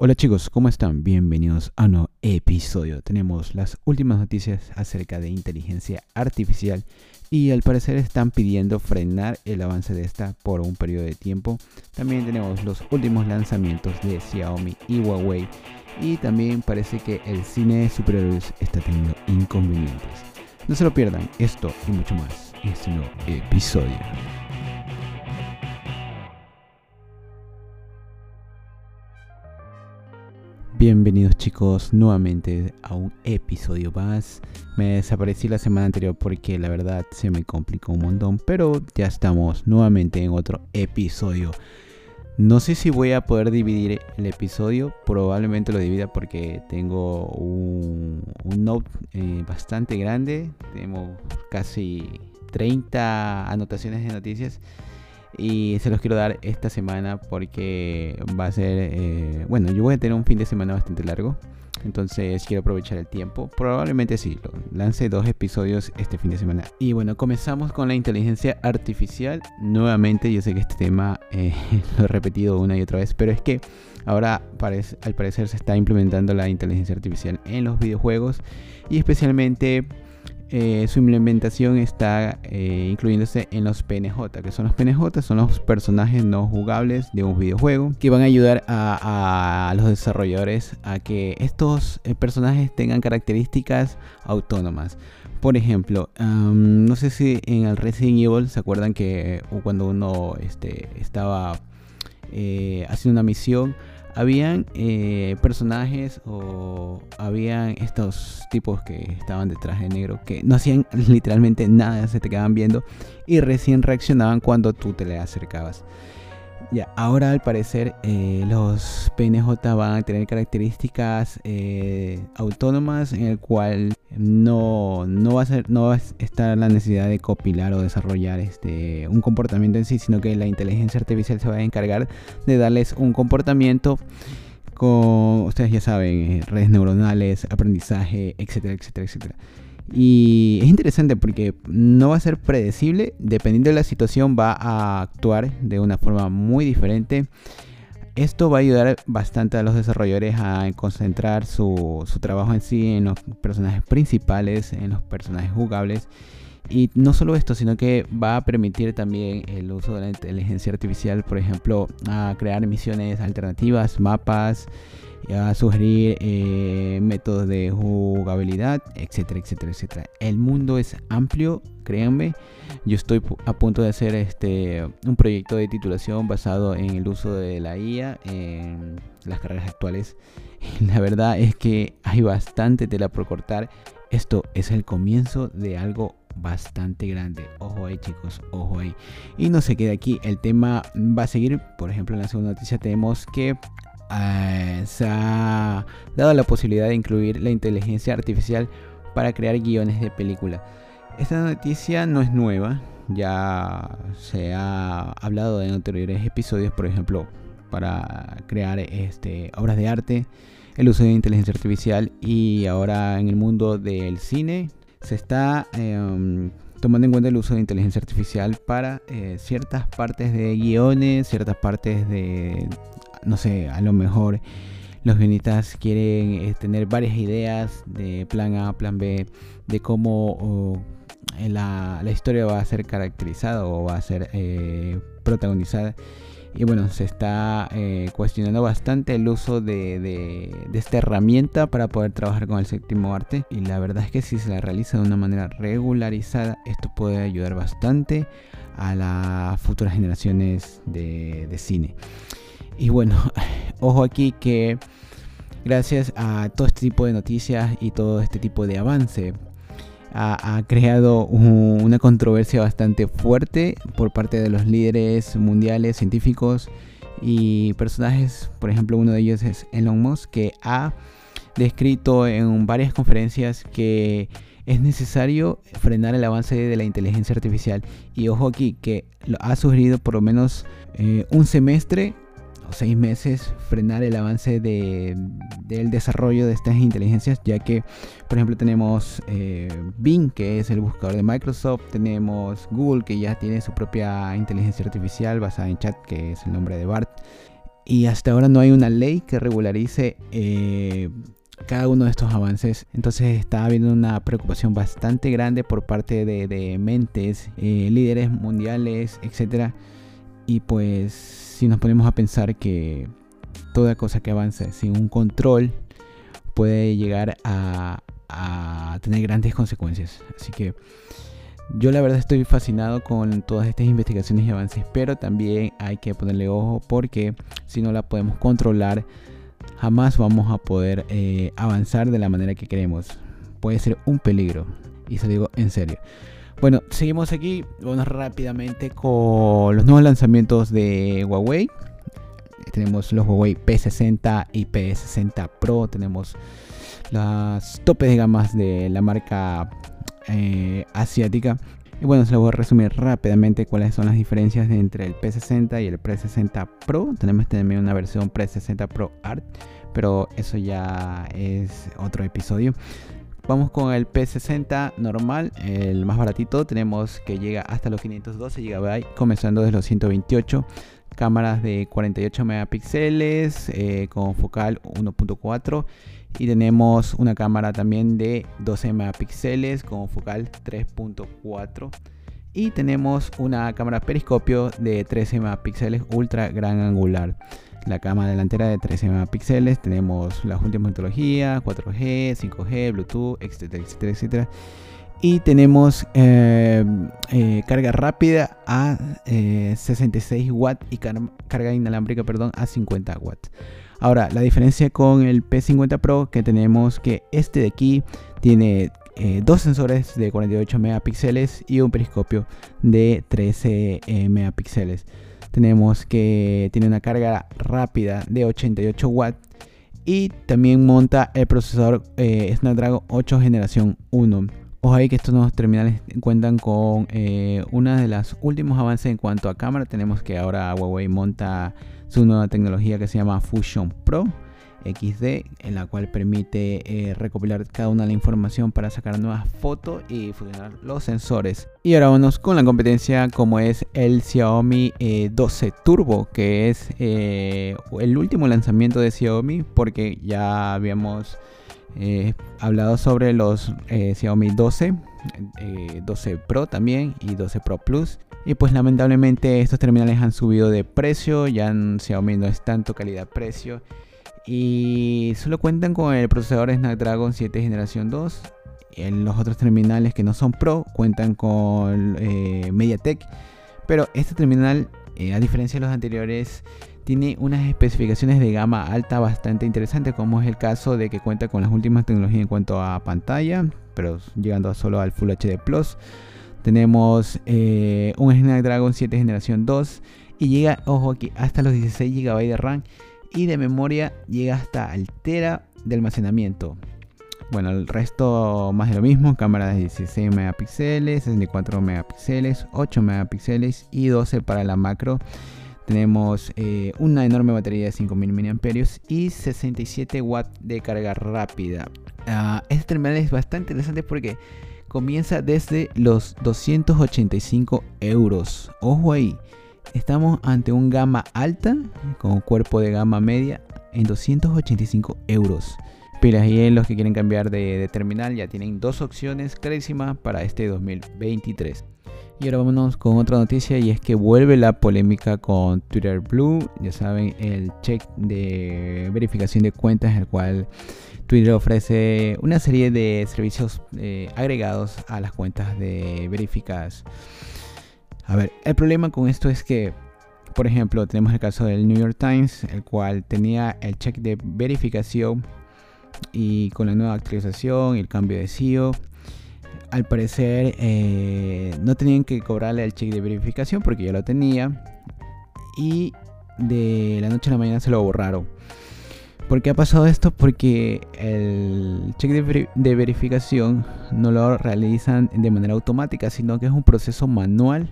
Hola chicos, ¿cómo están? Bienvenidos a un nuevo episodio. Tenemos las últimas noticias acerca de inteligencia artificial y al parecer están pidiendo frenar el avance de esta por un periodo de tiempo. También tenemos los últimos lanzamientos de Xiaomi y Huawei y también parece que el cine de superhéroes está teniendo inconvenientes. No se lo pierdan, esto y mucho más en este nuevo episodio. Bienvenidos chicos nuevamente a un episodio más. Me desaparecí la semana anterior porque la verdad se me complicó un montón, pero ya estamos nuevamente en otro episodio. No sé si voy a poder dividir el episodio, probablemente lo divida porque tengo un, note eh, bastante grande, tenemos casi 30 anotaciones de noticias y se los quiero dar esta semana porque va a ser, eh, bueno, yo voy a tener un fin de semana bastante largo. Entonces quiero aprovechar el tiempo. Probablemente sí, lance dos episodios este fin de semana. Y bueno, comenzamos con la inteligencia artificial. Nuevamente, yo sé que este tema eh, lo he repetido una y otra vez, pero es que ahora al parecer se está implementando la inteligencia artificial en los videojuegos y especialmente eh, su implementación está eh, incluyéndose en los PNJ, que son los PNJ, son los personajes no jugables de un videojuego, que van a ayudar a, los desarrolladores a que estos eh, personajes tengan características autónomas. Por ejemplo, no sé si en el Resident Evil se acuerdan que cuando uno este, estaba haciendo una misión, habían eh, personajes o habían estos tipos que estaban detrás de negro que no hacían literalmente nada, se te quedaban viendo y recién reaccionaban cuando tú te le acercabas. Ya, ahora al parecer eh, los PNJ van a tener características eh, autónomas en el cual no, no, va a ser, no va a estar la necesidad de copilar o desarrollar este, un comportamiento en sí, sino que la inteligencia artificial se va a encargar de darles un comportamiento con, ustedes ya saben, eh, redes neuronales, aprendizaje, etcétera, etcétera, etcétera. Y es interesante porque no va a ser predecible, dependiendo de la situación va a actuar de una forma muy diferente. Esto va a ayudar bastante a los desarrolladores a concentrar su, trabajo en sí en los personajes principales, en los personajes jugables. Y no solo esto, sino que va a permitir también el uso de la inteligencia artificial, por ejemplo, a crear misiones alternativas, mapas, a sugerir eh, métodos de jugabilidad, etcétera, etcétera, etcétera. El mundo es amplio, créanme. Yo estoy a punto de hacer este un proyecto de titulación basado en el uso de la IA en las carreras actuales. La verdad es que hay bastante tela por cortar. Esto es el comienzo de algo bastante grande. Ojo ahí chicos, ojo ahí. Y no se queda aquí, el tema va a seguir. Por ejemplo, en la segunda noticia tenemos que eh, se ha dado la posibilidad de incluir la inteligencia artificial para crear guiones de película. Esta noticia no es nueva, ya se ha hablado en anteriores episodios, por ejemplo, para crear este, obras de arte, el uso de inteligencia artificial y ahora en el mundo del cine se está em, tomando en cuenta el uso de inteligencia artificial para eh, ciertas partes de guiones, ciertas partes de no sé, a lo mejor los guionistas quieren eh, tener varias ideas de plan A, plan B, de cómo la, historia va a ser caracterizada o va a ser eh, protagonizada. Y bueno, se está eh, cuestionando bastante el uso de, de, esta herramienta para poder trabajar con el séptimo arte. Y la verdad es que si se la realiza de una manera regularizada, esto puede ayudar bastante a las futuras generaciones de, de cine. Y bueno, ojo aquí que gracias a todo este tipo de noticias y todo este tipo de avance, ha, creado una controversia bastante fuerte por parte de los líderes mundiales, científicos y personajes. Por ejemplo, uno de ellos es Elon Musk, que ha descrito en varias conferencias que es necesario frenar el avance de la inteligencia artificial. Y ojo aquí, que lo ha sugerido por lo menos eh, un semestre seis meses frenar el avance de, del desarrollo de estas inteligencias, ya que, por ejemplo, tenemos eh, Bing, que es el buscador de Microsoft, tenemos Google, que ya tiene su propia inteligencia artificial basada en chat, que es el nombre de BART. y hasta ahora no hay una ley que regularice eh, cada uno de estos avances. Entonces está habiendo una preocupación bastante grande por parte de, mentes, eh, líderes mundiales, etc. Y pues si nos ponemos a pensar que toda cosa que avance sin un control puede llegar a, tener grandes consecuencias. Así que yo la verdad estoy fascinado con todas estas investigaciones y avances, pero también hay que ponerle ojo porque si no la podemos controlar, jamás vamos a poder eh, avanzar de la manera que queremos. Puede ser un peligro, y se digo en serio. Bueno, seguimos aquí. Vamos rápidamente con los nuevos lanzamientos de Huawei. Tenemos los Huawei P60 y P60 Pro. Tenemos las topes de gamas de la marca eh, asiática. Y bueno, se lo voy a resumir rápidamente cuáles son las diferencias entre el P60 y el P60 Pro. Tenemos también una versión P60 Pro Art, pero eso ya es otro episodio. Vamos con el P60 normal, el más baratito. Tenemos que llega hasta los 512 GB, comenzando desde los 128. Cámaras de 48 megapíxeles eh, con focal 1.4 y tenemos una cámara también de 12 megapíxeles con focal 3.4 y tenemos una cámara periscopio de 13 megapíxeles ultra gran angular la cámara delantera de 13 megapíxeles tenemos las últimas tecnologías 4G 5G Bluetooth etcétera etcétera etcétera y tenemos eh, eh, carga rápida a 66 eh, watts y carga inalámbrica perdón a 50 watts Ahora, la diferencia con el P50 Pro que tenemos que este de aquí tiene eh, dos sensores de 48 megapíxeles y un periscopio de 13 eh, megapíxeles. Tenemos que tiene una carga rápida de 88 watts y también monta el procesador eh, Snapdragon 8 generación 1. Ojo ahí que estos nuevos terminales cuentan con una de las últimos avances en cuanto a cámara. Tenemos que ahora Huawei monta su nueva tecnología que se llama Fusion Pro XD, en la cual permite eh, recopilar cada una de la información para sacar nuevas fotos y funcionar los sensores. Y ahora vamos con la competencia como es el Xiaomi 12 eh, Turbo, que es eh, el último lanzamiento de Xiaomi porque ya habíamos hablado sobre los Xiaomi 12, 12 Pro también y 12 Pro Plus. Y pues lamentablemente estos terminales han subido de precio, ya Xiaomi no es tanto calidad-precio. Y solo cuentan con el procesador Snapdragon 7 generación 2. En los otros terminales que no son Pro cuentan con eh, MediaTek. Pero este terminal, eh, a diferencia de los anteriores, tiene unas especificaciones de gama alta bastante interesantes, como es el caso de que cuenta con las últimas tecnologías en cuanto a pantalla, pero llegando solo al Full HD Plus. Tenemos eh, un Snapdragon 7 generación 2 y llega, ojo aquí, hasta los 16 GB de RAM y de memoria llega hasta altera de almacenamiento. Bueno, el resto más de lo mismo, cámara de 16 megapíxeles, 64 megapíxeles, 8 megapíxeles y 12 para la macro. Tenemos eh, una enorme batería de 5000 mAh y 67 watts de carga rápida. Uh, este terminal es bastante interesante porque comienza desde los 285 euros. Ojo ahí, estamos ante un gama alta con cuerpo de gama media en 285 euros. Pero ahí los que quieren cambiar de, terminal ya tienen dos opciones clarísimas para este 2023. Y ahora vámonos con otra noticia y es que vuelve la polémica con Twitter Blue. Ya saben, el check de verificación de cuentas, el cual Twitter ofrece una serie de servicios eh, agregados a las cuentas de verificadas. A ver, el problema con esto es que, por ejemplo, tenemos el caso del New York Times, el cual tenía el check de verificación y con la nueva actualización y el cambio de CEO, al parecer eh, no tenían que cobrarle el check de verificación porque ya lo tenía y de la noche a la mañana se lo borraron. ¿Por qué ha pasado esto? Porque el check de, verificación no lo realizan de manera automática, sino que es un proceso manual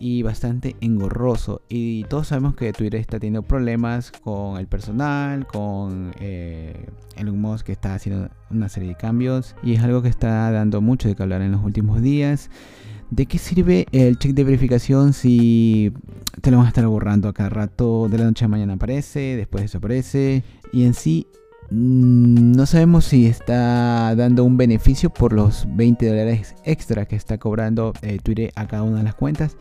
y bastante engorroso. Y todos sabemos que Twitter está teniendo problemas con el personal, con eh, el Musk que está haciendo una serie de cambios y es algo que está dando mucho de que hablar en los últimos días. ¿De qué sirve el check de verificación si te lo van a estar borrando a cada rato? De la noche a mañana aparece, después desaparece. Y en sí, no sabemos si está dando un beneficio por los 20 dólares extra que está cobrando eh, Twitter a cada una de las cuentas.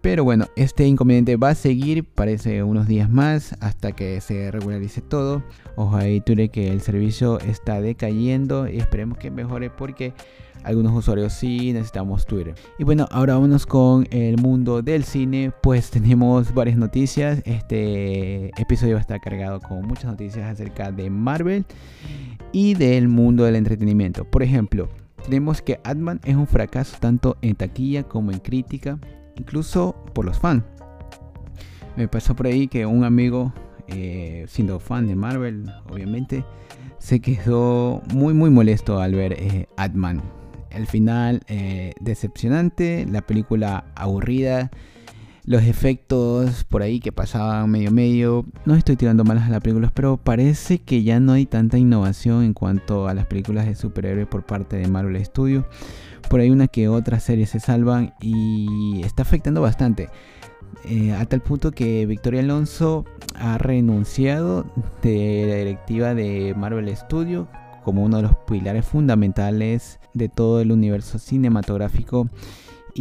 Pero bueno, este inconveniente va a seguir, parece unos días más, hasta que se regularice todo. Ojo ahí, Twitter, que el servicio está decayendo y esperemos que mejore porque algunos usuarios sí necesitamos Twitter. Y bueno, ahora vámonos con el mundo del cine. Pues tenemos varias noticias. Este episodio va a estar cargado con muchas noticias acerca de Marvel y del mundo del entretenimiento. Por ejemplo, tenemos que Ant-Man es un fracaso tanto en taquilla como en crítica, incluso por los fans. Me pasó por ahí que un amigo, eh, siendo fan de Marvel, obviamente, se quedó muy muy molesto al ver eh, Ant-Man el final eh, decepcionante, la película aburrida, los efectos por ahí que pasaban medio medio. No estoy tirando malas a las películas, pero parece que ya no hay tanta innovación en cuanto a las películas de superhéroes por parte de Marvel Studios. Por ahí una que otras series se salvan y está afectando bastante. Eh, a tal punto que Victoria Alonso ha renunciado de la directiva de Marvel Studios como uno de los pilares fundamentales de todo el universo cinematográfico.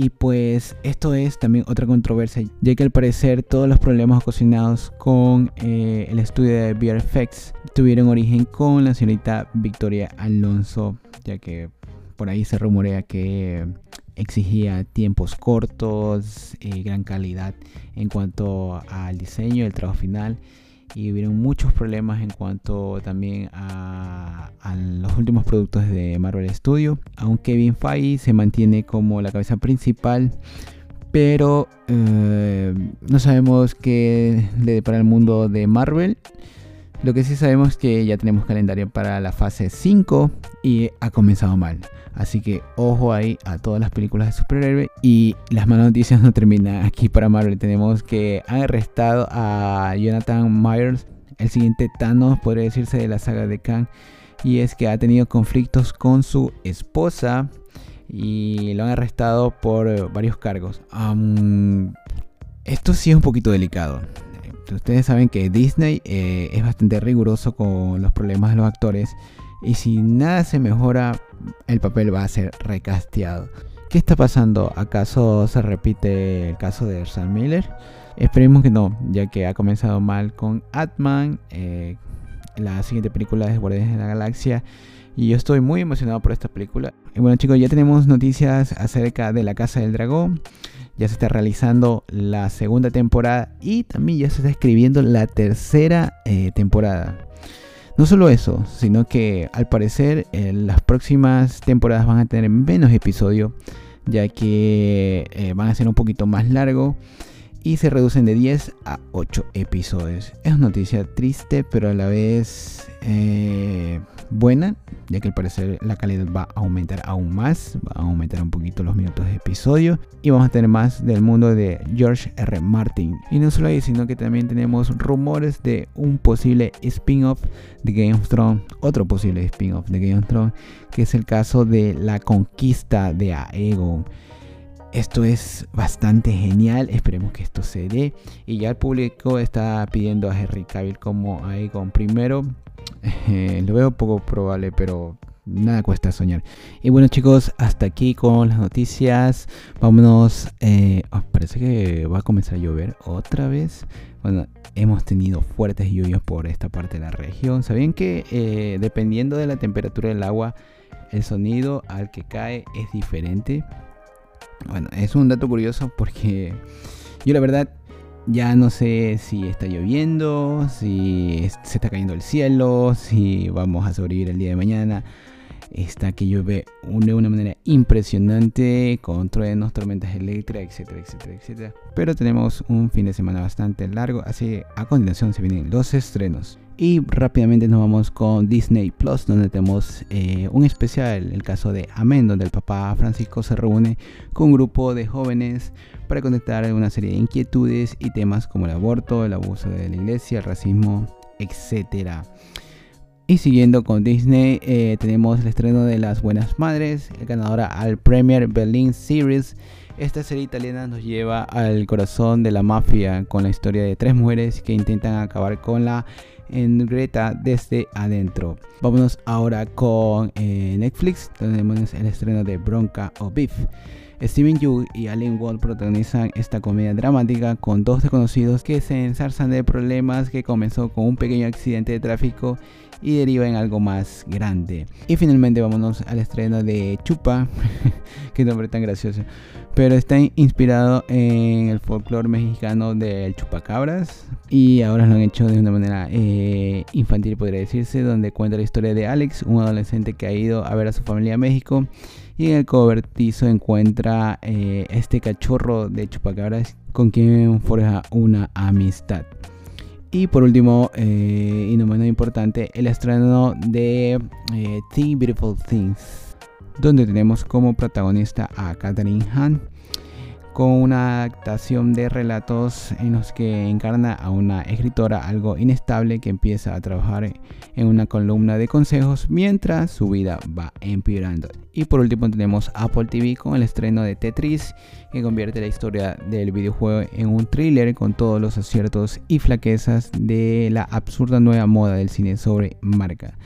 Y pues esto es también otra controversia, ya que al parecer todos los problemas ocasionados con eh, el estudio de VFX tuvieron origen con la señorita Victoria Alonso, ya que por ahí se rumorea que exigía tiempos cortos, y gran calidad en cuanto al diseño, el trabajo final y hubieron muchos problemas en cuanto también a, los últimos productos de Marvel Studio. Aunque Kevin Feige se mantiene como la cabeza principal, pero eh, no sabemos qué le depara el mundo de Marvel. Lo que sí sabemos es que ya tenemos calendario para la fase 5 y ha comenzado mal. Así que ojo ahí a todas las películas de superhéroe. Y las malas noticias no terminan aquí para Marvel. Tenemos que han arrestado a Jonathan Myers, el siguiente Thanos, podría decirse, de la saga de Kang. Y es que ha tenido conflictos con su esposa y lo han arrestado por varios cargos. esto sí es un poquito delicado. Ustedes saben que Disney eh, es bastante riguroso con los problemas de los actores y si nada se mejora, el papel va a ser recasteado. ¿Qué está pasando? ¿Acaso se repite el caso de Sam Miller? Esperemos que no, ya que ha comenzado mal con Atman, eh, la siguiente película de Guardianes de la Galaxia. Y yo estoy muy emocionado por esta película. Y bueno chicos, ya tenemos noticias acerca de la Casa del Dragón. Ya se está realizando la segunda temporada y también ya se está escribiendo la tercera eh, temporada. No solo eso, sino que al parecer eh, las próximas temporadas van a tener menos episodios, ya que eh, van a ser un poquito más largos y se reducen de 10 a 8 episodios. Es una noticia triste, pero a la vez eh, buena, ya que al parecer la calidad va a aumentar aún más, va a aumentar un poquito los minutos de episodio y vamos a tener más del mundo de George R. Martin. Y no solo ahí, sino que también tenemos rumores de un posible spin-off de Game of Thrones, otro posible spin-off de Game of Thrones, que es el caso de la conquista de Aegon. Esto es bastante genial, esperemos que esto se dé. Y ya el público está pidiendo a Henry Cavill como Aegon primero. Eh, lo veo poco probable, pero nada cuesta soñar. Y bueno chicos, hasta aquí con las noticias. Vámonos. Eh, oh, parece que va a comenzar a llover otra vez. Bueno, hemos tenido fuertes lluvias por esta parte de la región. ¿Sabían que eh, dependiendo de la temperatura del agua, el sonido al que cae es diferente? Bueno, es un dato curioso porque yo la verdad ya no sé si está lloviendo, si se está cayendo el cielo, si vamos a sobrevivir el día de mañana. Está que llueve de una manera impresionante, con truenos, tormentas eléctricas, etcétera, etcétera, etcétera. Pero tenemos un fin de semana bastante largo, así a continuación se vienen los estrenos. Y rápidamente nos vamos con Disney Plus, donde tenemos eh, un especial, el caso de Amén, donde el papá Francisco se reúne con un grupo de jóvenes para conectar una serie de inquietudes y temas como el aborto, el abuso de la iglesia, el racismo, etc. Y siguiendo con Disney, eh, tenemos el estreno de Las Buenas Madres, ganadora al Premier Berlin Series. Esta serie italiana nos lleva al corazón de la mafia con la historia de tres mujeres que intentan acabar con la en Greta desde adentro. Vámonos ahora con eh, Netflix, tenemos el estreno de Bronca o Beef. Steven Yeun y Allen Wall protagonizan esta comedia dramática con dos desconocidos que se ensarzan de problemas que comenzó con un pequeño accidente de tráfico y deriva en algo más grande. Y finalmente vámonos al estreno de Chupa, qué nombre tan gracioso, pero está inspirado en el folclore mexicano del chupacabras y ahora lo han hecho de una manera eh, infantil podría decirse, donde cuenta la historia de Alex, un adolescente que ha ido a ver a su familia a México y en el cobertizo encuentra eh, este cachorro de chupacabras con quien forja una amistad. Y por último, eh, y no menos importante, el estreno de eh, Beautiful Things, donde tenemos como protagonista a Catherine Hahn con una adaptación de relatos en los que encarna a una escritora algo inestable que empieza a trabajar en una columna de consejos mientras su vida va empeorando. Y por último tenemos Apple TV con el estreno de Tetris que convierte la historia del videojuego en un thriller con todos los aciertos y flaquezas de la absurda nueva moda del cine sobre marca.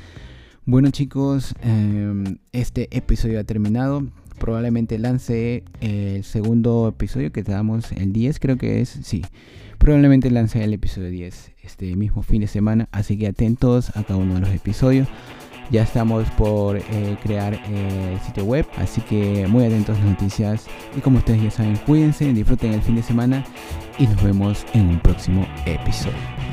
Bueno chicos, em, este episodio ha terminado probablemente lance el segundo episodio que damos el 10, creo que es, sí. Probablemente lance el episodio 10 este mismo fin de semana, así que atentos a cada uno de los episodios. Ya estamos por eh, crear el sitio web, así que muy atentos a las noticias. Y como ustedes ya saben, cuídense, disfruten el fin de semana y nos vemos en un próximo episodio.